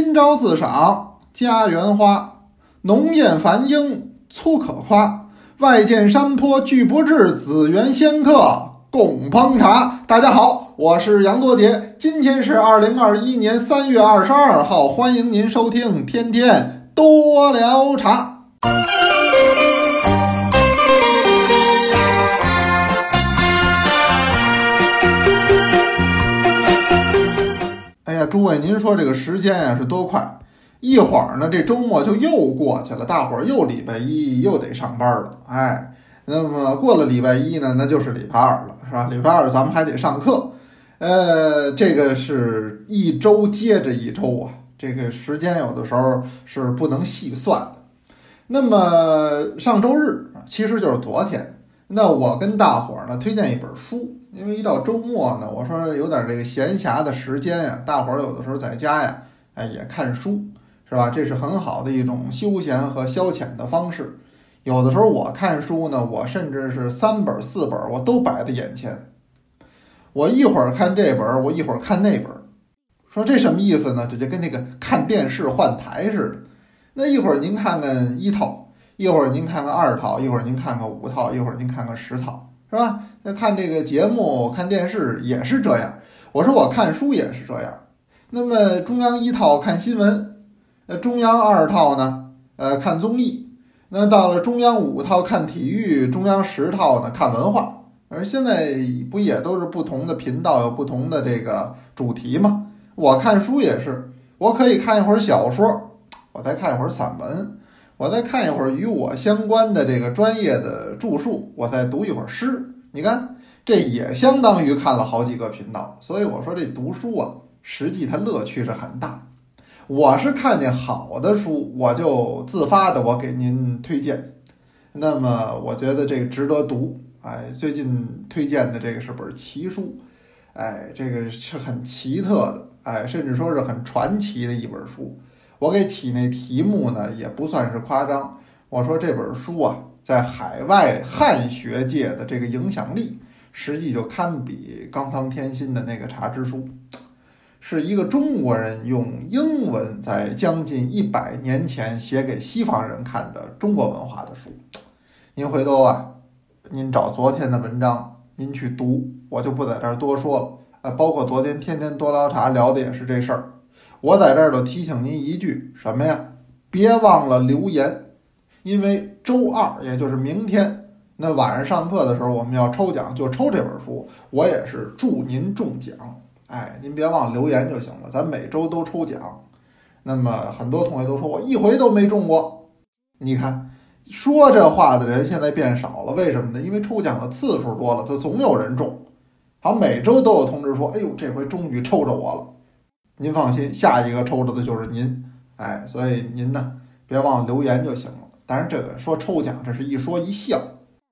今朝自赏家园花，浓艳繁英粗可夸。外见山坡俱不至，紫园仙客共烹茶。大家好，我是杨多杰，今天是二零二一年三月二十二号，欢迎您收听天天多聊茶。哎呀，诸位，您说这个时间呀是多快？一会儿呢，这周末就又过去了，大伙儿又礼拜一又得上班了。哎，那么过了礼拜一呢，那就是礼拜二了，是吧？礼拜二咱们还得上课。呃，这个是一周接着一周啊，这个时间有的时候是不能细算的。那么上周日其实就是昨天，那我跟大伙儿呢推荐一本书，因为一到周末呢，我说有点这个闲暇的时间呀，大伙儿有的时候在家呀，哎也看书。是吧？这是很好的一种休闲和消遣的方式。有的时候我看书呢，我甚至是三本四本我都摆在眼前。我一会儿看这本，我一会儿看那本。说这什么意思呢？这就跟那个看电视换台似的。那一会儿您看看一套，一会儿您看看二套，一会儿您看看五套，一会儿您看看十套，是吧？那看这个节目、看电视也是这样。我说我看书也是这样。那么中央一套看新闻。那中央二套呢？呃，看综艺。那到了中央五套看体育，中央十套呢看文化。而现在不也都是不同的频道，有不同的这个主题吗？我看书也是，我可以看一会儿小说，我再看一会儿散文，我再看一会儿与我相关的这个专业的著述，我再读一会儿诗。你看，这也相当于看了好几个频道。所以我说这读书啊，实际它乐趣是很大。我是看见好的书，我就自发的我给您推荐。那么我觉得这个值得读。哎，最近推荐的这个是本奇书，哎，这个是很奇特的，哎，甚至说是很传奇的一本书。我给起那题目呢，也不算是夸张。我说这本书啊，在海外汉学界的这个影响力，实际就堪比冈仓天心的那个《茶之书》。是一个中国人用英文在将近一百年前写给西方人看的中国文化的书。您回头啊，您找昨天的文章，您去读，我就不在这儿多说了。啊，包括昨天天天多聊茶聊的也是这事儿。我在这儿都提醒您一句什么呀？别忘了留言，因为周二也就是明天那晚上上课的时候，我们要抽奖，就抽这本书。我也是祝您中奖。哎，您别忘了留言就行了，咱每周都抽奖。那么很多同学都说我一回都没中过，你看说这话的人现在变少了，为什么呢？因为抽奖的次数多了，就总有人中。好，每周都有通知说，哎呦，这回终于抽着我了。您放心，下一个抽着的就是您。哎，所以您呢，别忘了留言就行了。当然，这个说抽奖，这是一说一笑，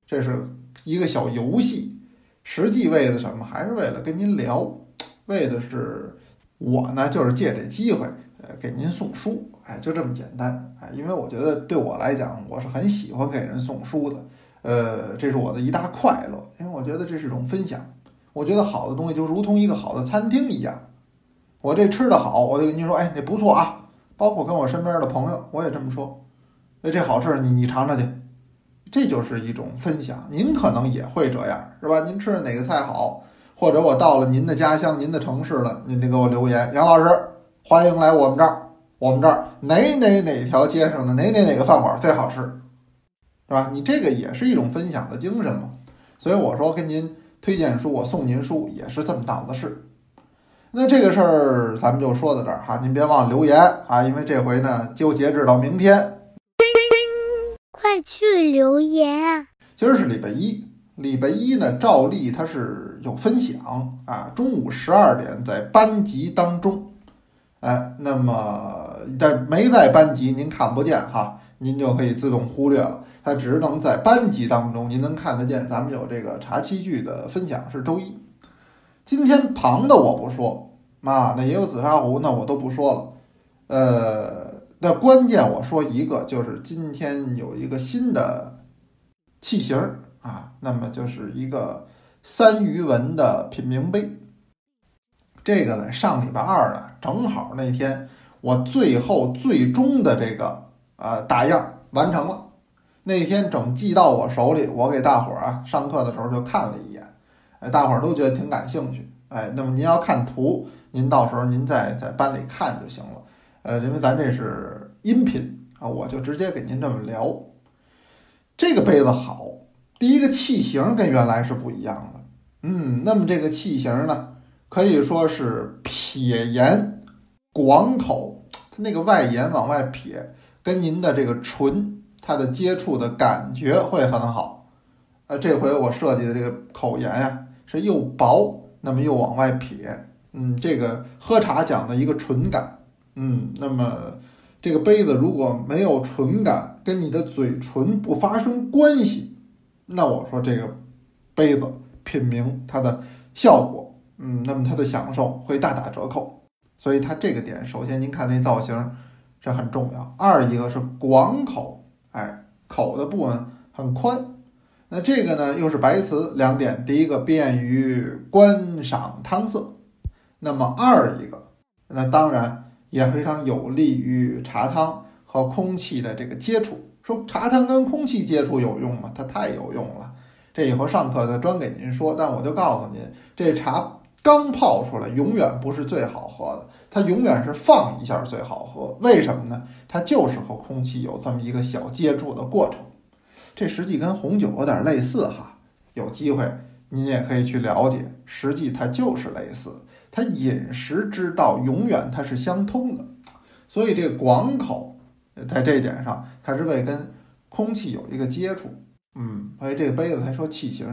这是一个小游戏，实际为的什么？还是为了跟您聊。为的是我呢，就是借这机会，呃，给您送书，哎，就这么简单，哎，因为我觉得对我来讲，我是很喜欢给人送书的，呃，这是我的一大快乐，因为我觉得这是一种分享。我觉得好的东西就如同一个好的餐厅一样，我这吃的好，我就跟您说，哎，那不错啊。包括跟我身边的朋友，我也这么说，哎，这好吃，你你尝尝去，这就是一种分享。您可能也会这样，是吧？您吃的哪个菜好？或者我到了您的家乡、您的城市了，您得给我留言。杨老师，欢迎来我们这儿。我们这儿哪哪哪条街上的哪哪哪个饭馆最好吃，是吧？你这个也是一种分享的精神嘛。所以我说跟您推荐书，我送您书也是这么档子事。那这个事儿咱们就说到这儿哈，您别忘了留言啊，因为这回呢就截止到明天。快去留言啊！今儿是礼拜一。礼拜一呢，照例它是有分享啊，中午十二点在班级当中，哎，那么但没在班级您看不见哈，您就可以自动忽略了，它只能在班级当中您能看得见。咱们有这个茶器具的分享是周一，今天旁的我不说啊，那也有紫砂壶，那我都不说了。呃，那关键我说一个，就是今天有一个新的器型。啊，那么就是一个三余文的品茗杯。这个呢，上礼拜二呢，正好那天我最后最终的这个啊打样完成了。那天整寄到我手里，我给大伙儿啊上课的时候就看了一眼，哎，大伙儿都觉得挺感兴趣。哎，那么您要看图，您到时候您在在班里看就行了。呃，因为咱这是音频啊，我就直接给您这么聊。这个杯子好，第一个器型跟原来是不一样的。嗯，那么这个器型呢，可以说是撇沿广口，它那个外沿往外撇，跟您的这个唇它的接触的感觉会很好。呃，这回我设计的这个口沿呀，是又薄。那么又往外撇，嗯，这个喝茶讲的一个纯感，嗯，那么这个杯子如果没有纯感，跟你的嘴唇不发生关系，那我说这个杯子品茗它的效果，嗯，那么它的享受会大打折扣。所以它这个点，首先您看那造型这很重要，二一个是广口，哎，口的部分很宽。那这个呢，又是白瓷两点，第一个便于观赏汤色，那么二一个，那当然也非常有利于茶汤和空气的这个接触。说茶汤跟空气接触有用吗？它太有用了。这以后上课再专给您说。但我就告诉您，这茶刚泡出来，永远不是最好喝的，它永远是放一下最好喝。为什么呢？它就是和空气有这么一个小接触的过程。这实际跟红酒有点类似哈，有机会您也可以去了解，实际它就是类似，它饮食之道永远它是相通的，所以这广口在这一点上它是为跟空气有一个接触，嗯，所以这个杯子才说器型，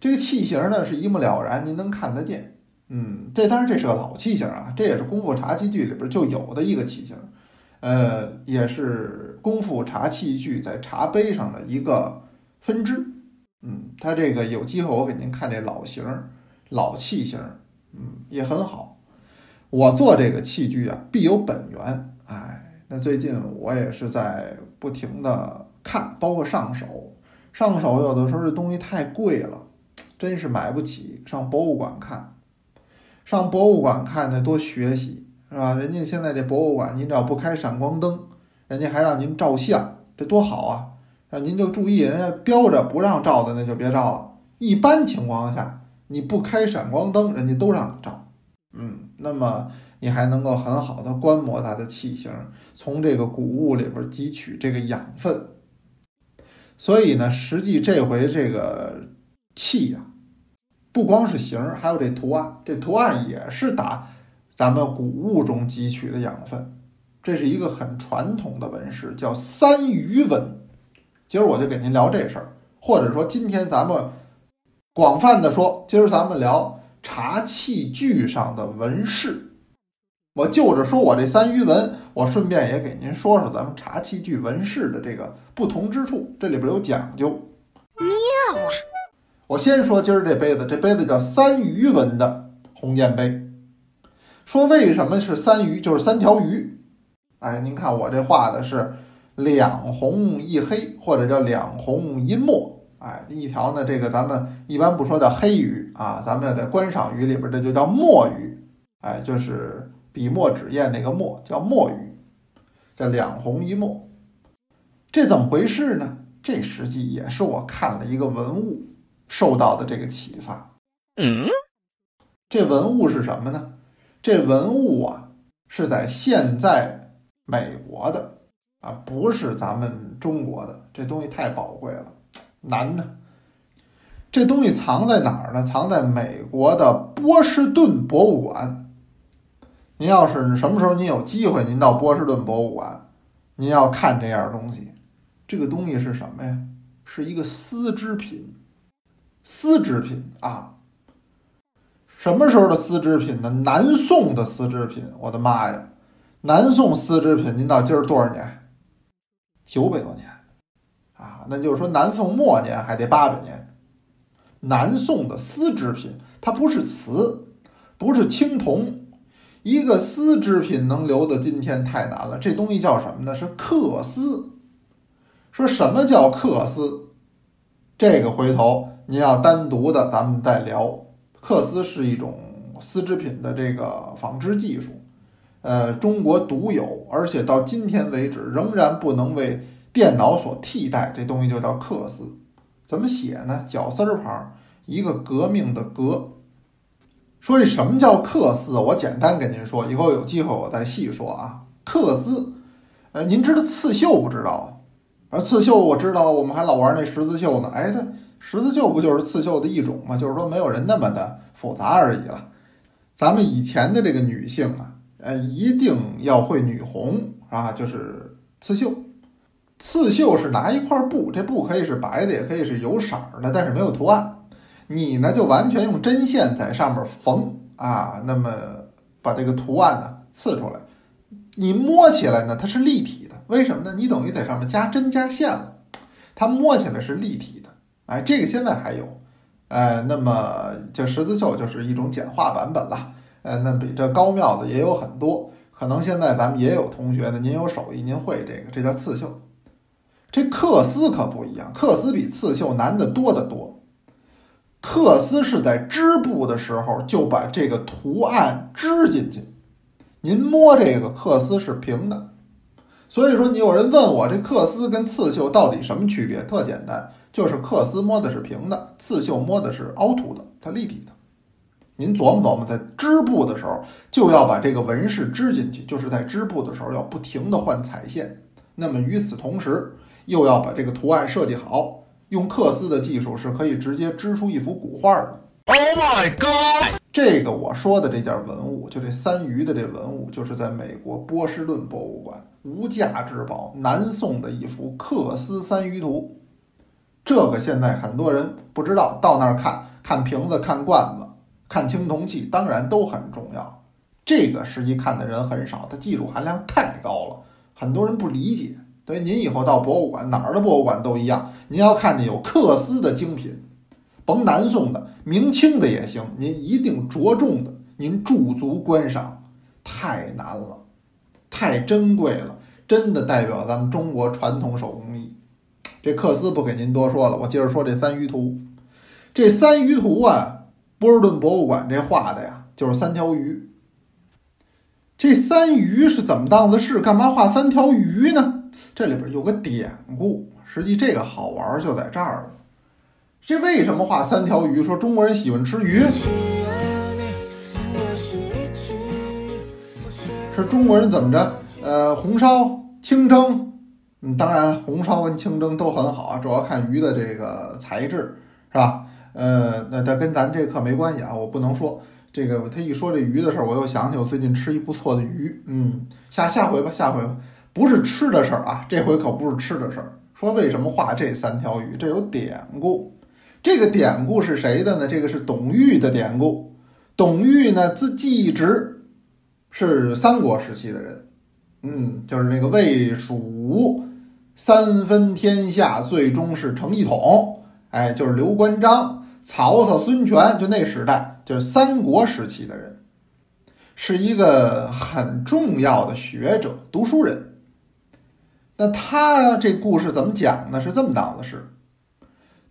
这个器型呢是一目了然，您能看得见，嗯，这当然这是个老器型啊，这也是功夫茶器具里边就有的一个器型。呃，也是功夫茶器具在茶杯上的一个分支，嗯，它这个有机会我给您看这老型儿老器型儿，嗯，也很好。我做这个器具啊，必有本源，哎，那最近我也是在不停的看，包括上手，上手有的时候这东西太贵了，真是买不起，上博物馆看，上博物馆看那多学习。是吧？人家现在这博物馆，您只要不开闪光灯，人家还让您照相，这多好啊！让您就注意，人家标着不让照的，那就别照了。一般情况下，你不开闪光灯，人家都让你照。嗯，那么你还能够很好的观摩它的器型，从这个古物里边汲取这个养分。所以呢，实际这回这个器呀，不光是形，还有这图案，这图案也是打。咱们谷物中汲取的养分，这是一个很传统的纹饰，叫三余纹。今儿我就给您聊这事儿，或者说今天咱们广泛的说，今儿咱们聊茶器具上的纹饰。我就着说我这三余纹，我顺便也给您说说咱们茶器具纹饰的这个不同之处，这里边有讲究。妙啊！我先说今儿这杯子，这杯子叫三余纹的红箭杯。说为什么是三鱼？就是三条鱼。哎，您看我这画的是两红一黑，或者叫两红一墨。哎，一条呢，这个咱们一般不说叫黑鱼啊，咱们在观赏鱼里边这就叫墨鱼。哎，就是笔墨纸砚那个墨，叫墨鱼，叫两红一墨。这怎么回事呢？这实际也是我看了一个文物受到的这个启发。嗯，这文物是什么呢？这文物啊，是在现在美国的啊，不是咱们中国的。这东西太宝贵了，难呢。这东西藏在哪儿呢？藏在美国的波士顿博物馆。您要是什么时候您有机会，您到波士顿博物馆，您要看这样东西。这个东西是什么呀？是一个丝织品，丝织品啊。什么时候的丝织品呢？南宋的丝织品，我的妈呀！南宋丝织品，您到今儿多少年？九百多年啊！那就是说南宋末年还得八百年。南宋的丝织品，它不是瓷，不是青铜，一个丝织品能留到今天太难了。这东西叫什么呢？是缂丝。说什么叫缂丝？这个回头您要单独的，咱们再聊。缂丝是一种丝织品的这个纺织技术，呃，中国独有，而且到今天为止仍然不能为电脑所替代，这东西就叫缂丝。怎么写呢？绞丝儿旁，一个革命的革。说这什么叫缂丝？我简单跟您说，以后有机会我再细说啊。缂丝，呃，您知道刺绣不知道？而刺绣我知道，我们还老玩那十字绣呢。哎，对十字绣不就是刺绣的一种吗？就是说没有人那么的复杂而已了。咱们以前的这个女性啊，呃，一定要会女红啊，就是刺绣。刺绣是拿一块布，这布可以是白的，也可以是有色儿的，但是没有图案。你呢，就完全用针线在上面缝啊，那么把这个图案呢刺出来。你摸起来呢，它是立体的，为什么呢？你等于在上面加针加线了，它摸起来是立体的。哎，这个现在还有，呃，那么这十字绣就是一种简化版本了。呃，那比这高妙的也有很多，可能现在咱们也有同学呢，您有手艺，您会这个，这叫刺绣。这缂丝可不一样，缂丝比刺绣难得多得多。缂丝是在织布的时候就把这个图案织进去，您摸这个缂丝是平的，所以说你有人问我这缂丝跟刺绣到底什么区别？特简单，就是克丝摸的是平的，刺绣摸的是凹凸的，它立体的。您琢磨琢磨，在织布的时候就要把这个纹饰织进去，就是在织布的时候要不停的换彩线，那么与此同时。又要把这个图案设计好，用克丝的技术是可以直接织出一幅古画的。Oh my god！这个我说的这件文物，就这三鱼的这文物，就是在美国波士顿博物馆无价之宝，南宋的一幅克丝三鱼图。这个现在很多人不知道，到那儿看看瓶子、看罐子、看青铜器，当然都很重要。这个实际看的人很少，它技术含量太高了，很多人不理解。所以您以后到博物馆，哪儿的博物馆都一样。您要看见有缂丝的精品，甭南宋的、明清的也行，您一定着重的，您驻足观赏。太难了，太珍贵了，真的代表咱们中国传统手工艺。这缂丝不给您多说了，我接着说这三鱼图。这三鱼图啊，波士顿博物馆这画的呀，就是三条鱼。这三鱼是怎么当的事？干嘛画三条鱼呢？这里边有个典故，实际这个好玩就在这儿了。这为什么画三条鱼？说中国人喜欢吃鱼，是中国人怎么着？呃，红烧、清蒸，嗯，当然红烧跟清蒸都很好啊，主要看鱼的这个材质，是吧？呃，那它跟咱这课没关系啊，我不能说这个。他一说这鱼的事儿，我又想起我最近吃一不错的鱼，嗯，下下回吧，下回吧。不是吃的事儿啊，这回可不是吃的事儿。说为什么画这三条鱼？这有典故。这个典故是谁的呢？这个是董玉的典故。董玉呢，字季直，是三国时期的人。嗯，就是那个魏蜀吴三分天下，最终是成一统。哎，就是刘关张、曹操、孙权，就那时代，就是三国时期的人，是一个很重要的学者、读书人。那他这故事怎么讲呢？是这么档子事。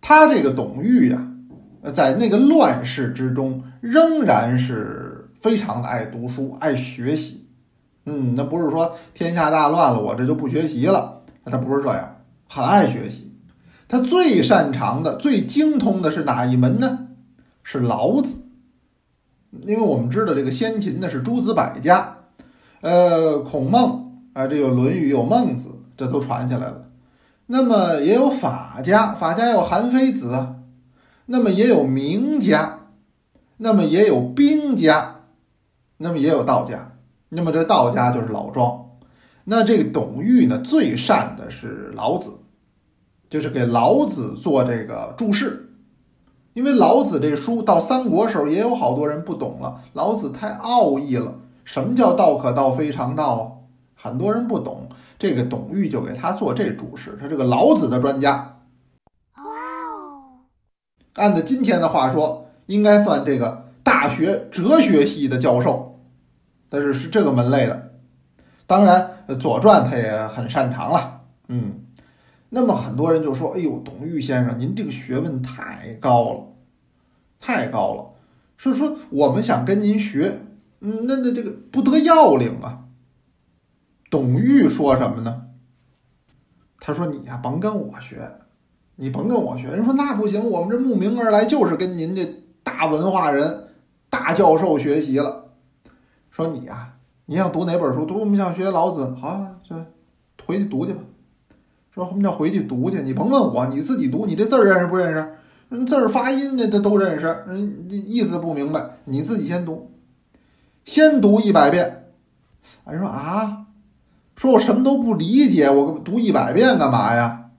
他这个董玉呀，在那个乱世之中，仍然是非常的爱读书、爱学习。嗯，那不是说天下大乱了，我这就不学习了。他不是这样，很爱学习。他最擅长的、最精通的是哪一门呢？是老子。因为我们知道这个先秦呢是诸子百家，呃，孔孟啊，这有《论语》，有孟子。这都传下来了，那么也有法家，法家有韩非子，那么也有名家，那么也有兵家，那么也有道家，那么这道家就是老庄，那这个董玉呢最善的是老子，就是给老子做这个注释，因为老子这书到三国时候也有好多人不懂了，老子太奥义了，什么叫道可道非常道啊？很多人不懂。这个董玉就给他做这注释，他这个老子的专家。哇哦！按照今天的话说，应该算这个大学哲学系的教授，但是是这个门类的。当然，《左传》他也很擅长了。嗯，那么很多人就说：“哎呦，董玉先生，您这个学问太高了，太高了。”是说我们想跟您学，嗯，那那这个不得要领啊。董玉说什么呢？他说：“你呀，甭跟我学，你甭跟我学。”人说：“那不行，我们这慕名而来就是跟您这大文化人、大教授学习了。”说你呀，你想读哪本书？读我们想学老子，好，这回去读去吧。说什么叫回去读去？你甭问我，你自己读。你这字儿认识不认识？字儿发音这这都认识，人意思不明白，你自己先读，先读一百遍。人说啊，说我什么都不理解，我读一百遍干嘛呀？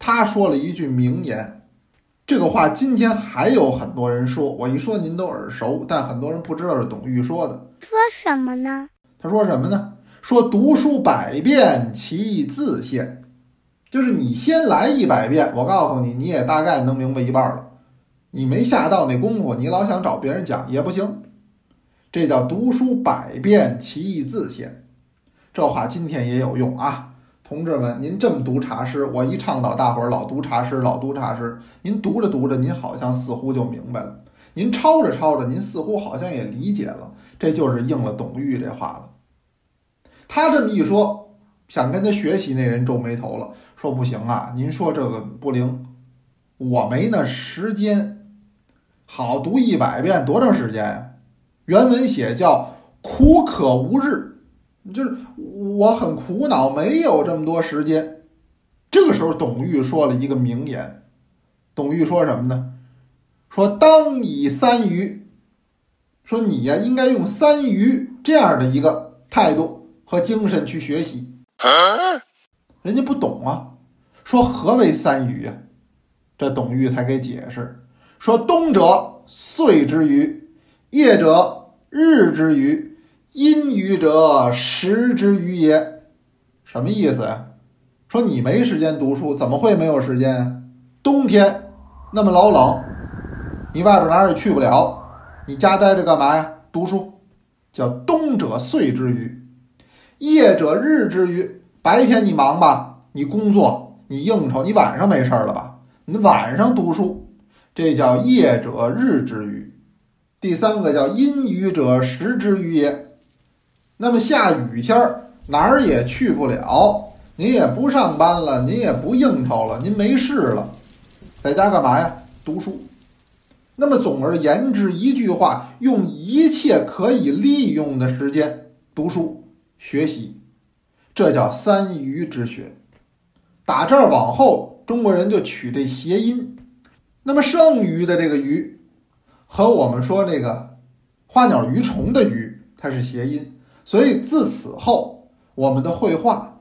他说了一句名言，这个话今天还有很多人说，我一说您都耳熟，但很多人不知道是董玉说的。说什么呢？他说什么呢？说读书百遍，其义自现。就是你先来一百遍，我告诉你，你也大概能明白一半了。你没下到那功夫，你老想找别人讲也不行。这叫读书百遍，其义自现。这话今天也有用啊，同志们，您这么读茶诗，我一倡导大伙儿老读茶诗，老读茶诗。您读着读着，您好像似乎就明白了；您抄着抄着，您似乎好像也理解了。这就是应了董玉这话了。他这么一说，想跟他学习那人皱眉头了，说：“不行啊，您说这个不灵，我没那时间。好读一百遍多长时间呀？原文写叫‘苦可无日’，就是我很苦恼，没有这么多时间。”这个时候，董玉说了一个名言。董玉说什么呢？说：“当以三余。”说你呀，应该用三余这样的一个态度和精神去学习。人家不懂啊，说何为三余啊？这董玉才给解释，说冬者岁之余，夜者日之余，阴雨者时之余也。什么意思呀？说你没时间读书，怎么会没有时间啊？冬天那么老冷，你外边哪儿也去不了。你家待着干嘛呀？读书，叫冬者岁之余，夜者日之余。白天你忙吧，你工作，你应酬，你晚上没事儿了吧？你晚上读书，这叫夜者日之余。第三个叫阴雨者时之余也。那么下雨天儿哪儿也去不了，您也不上班了，您也不应酬了，您没事了，在家干嘛呀？读书。那么总而言之，一句话，用一切可以利用的时间读书学习，这叫三余之学。打这儿往后，中国人就取这谐音。那么剩余的这个余，和我们说那个花鸟鱼虫的鱼，它是谐音。所以自此后，我们的绘画，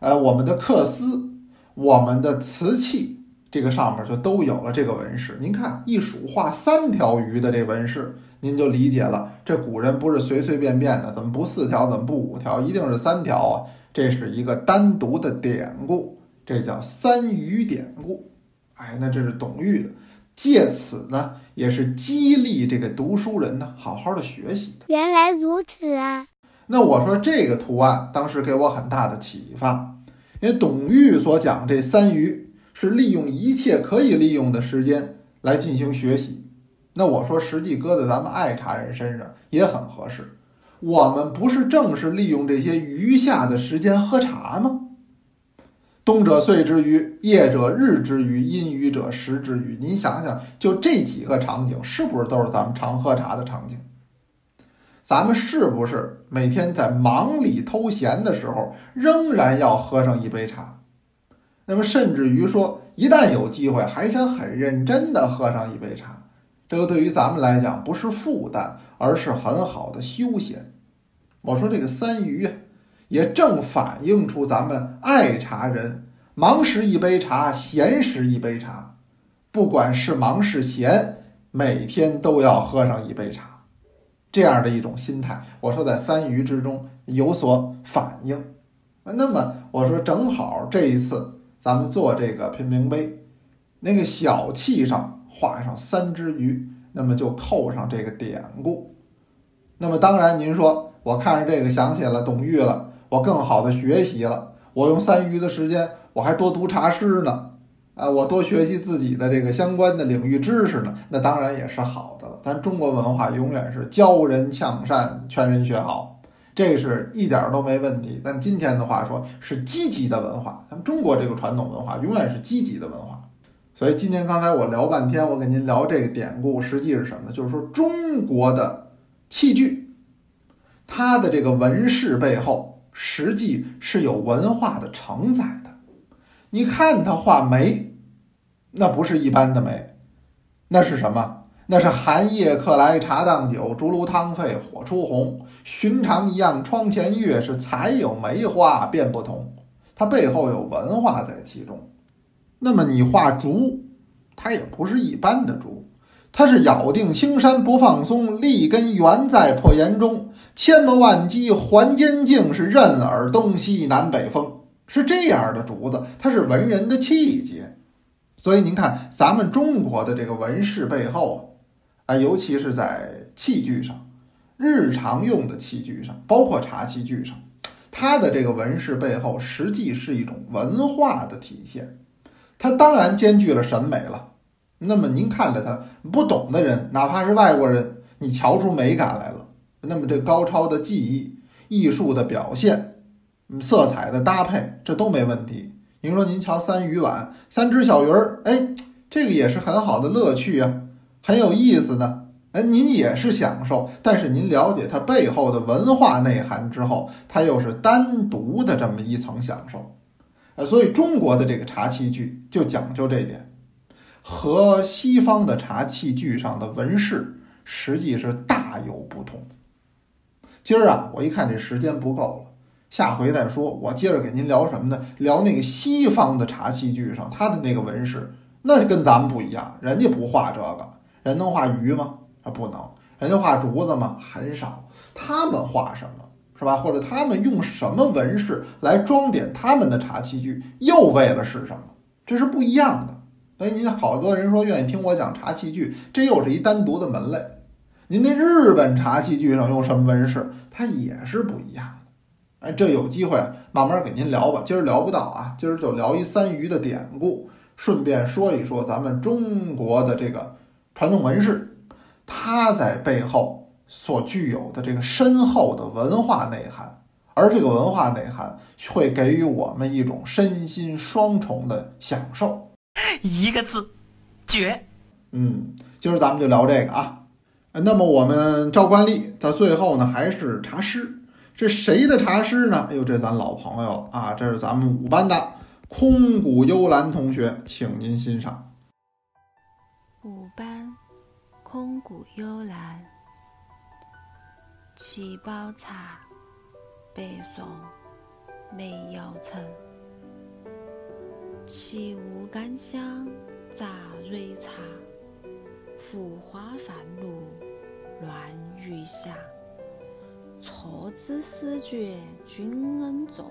呃，我们的刻丝，我们的瓷器。这个上面就都有了这个纹饰。您看一数画三条鱼的这纹饰，您就理解了。这古人不是随随便便的，怎么不四条，怎么不五条，一定是三条啊？这是一个单独的典故，这叫三鱼典故。哎，那这是董玉的，借此呢，也是激励这个读书人呢，好好的学习的。原来如此啊！那我说这个图案当时给我很大的启发，因为董玉所讲这三余。是利用一切可以利用的时间来进行学习，那我说实际搁在咱们爱茶人身上也很合适。我们不是正是利用这些余下的时间喝茶吗？冬者岁之余，夜者日之余，阴雨者时之余。您想想，就这几个场景，是不是都是咱们常喝茶的场景？咱们是不是每天在忙里偷闲的时候，仍然要喝上一杯茶？那么，甚至于说，一旦有机会，还想很认真的喝上一杯茶，这个对于咱们来讲不是负担，而是很好的休闲。我说这个三余啊，也正反映出咱们爱茶人忙时一杯茶，闲时一杯茶，不管是忙是闲，每天都要喝上一杯茶，这样的一种心态。我说在三余之中有所反应。那么我说正好这一次。咱们做这个品茗杯，那个小器上画上三只鱼，那么就扣上这个典故。那么当然，您说我看着这个想起了董玉了，我更好的学习了。我用三余的时间，我还多读茶诗呢，啊，我多学习自己的这个相关的领域知识呢，那当然也是好的了。咱中国文化永远是教人向善，劝人学好，这是一点都没问题。但今天的话说是积极的文化，咱们中国这个传统文化永远是积极的文化。所以今天刚才我聊半天，我给您聊这个典故，实际是什么呢？就是说中国的器具，它的这个纹饰背后实际是有文化的承载的。你看它画梅，那不是一般的梅，那是什么？那是寒夜客来茶当酒，竹炉汤沸火初红。寻常一样窗前月，是才有梅花便不同。它背后有文化在其中。那么你画竹，它也不是一般的竹，它是咬定青山不放松，立根原在破岩中。千磨万击还坚劲，是任尔东西南北风。是这样的竹子，它是文人的气节。所以您看，咱们中国的这个纹饰背后啊，尤其是在器具上，日常用的器具上，包括茶器具上，它的这个纹饰背后，实际是一种文化的体现。它当然兼具了审美了。那么您看着它，不懂的人，哪怕是外国人，你瞧出美感来了。那么这高超的技艺、艺术的表现。色彩的搭配，这都没问题。您说您瞧三鱼碗，三只小鱼儿，哎，这个也是很好的乐趣啊，很有意思的。哎，您也是享受，但是您了解它背后的文化内涵之后，它又是单独的这么一层享受。呃，所以中国的这个茶器具就讲究这点，和西方的茶器具上的纹饰实际是大有不同。今儿啊，我一看这时间不够了。下回再说，我接着给您聊什么呢？聊那个西方的茶器具上，它的那个纹饰，那跟咱们不一样。人家不画这个，人能画鱼吗？啊，不能。人家画竹子吗？很少。他们画什么，是吧？或者他们用什么纹饰来装点他们的茶器具，又为了是什么？这是不一样的。所以您好多人说愿意听我讲茶器具，这又是一单独的门类。您那日本茶器具上用什么纹饰，它也是不一样。哎，这有机会慢慢给您聊吧。今儿聊不到啊，今儿就聊一三鱼的典故，顺便说一说咱们中国的这个传统纹饰，它在背后所具有的这个深厚的文化内涵，而这个文化内涵会给予我们一种身心双重的享受。一个字，绝。嗯，今儿咱们就聊这个啊。那么我们照惯例，到最后呢，还是茶诗。这谁的茶诗呢？哎呦，这咱老朋友啊，这是咱们五班的空谷幽兰同学，请您欣赏。五班空谷幽兰，七宝茶，北宋梅尧臣，起雾甘香杂蕊茶，浮花泛露乱玉霞。错知思觉君恩重，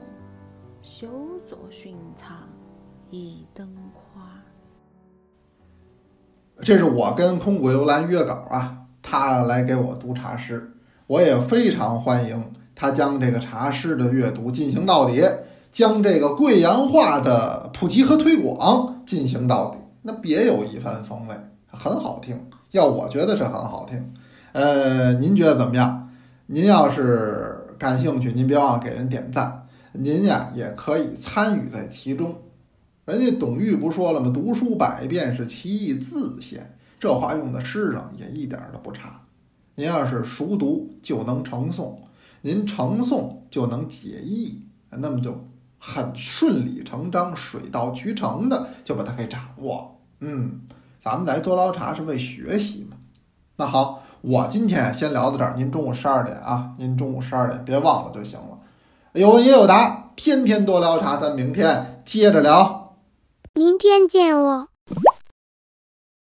休作寻常一等夸。这是我跟空谷幽兰约稿啊，他来给我读茶诗，我也非常欢迎他将这个茶诗的阅读进行到底，将这个贵阳话的普及和推广进行到底，那别有一番风味，很好听。要我觉得是很好听，呃，您觉得怎么样？您要是感兴趣，您别忘了给人点赞。您呀也可以参与在其中。人家董玉不说了吗？读书百遍是其义自现，这话用在诗上也一点都不差。您要是熟读，就能成诵；您成诵就能解义，那么就很顺理成章、水到渠成的就把它给掌握。嗯，咱们来多捞茶是为学习嘛。那好。我今天先聊到这儿，您中午十二点啊，您中午十二点别忘了就行了。有问也有答，天天多聊茶，咱明天接着聊。明天见哦。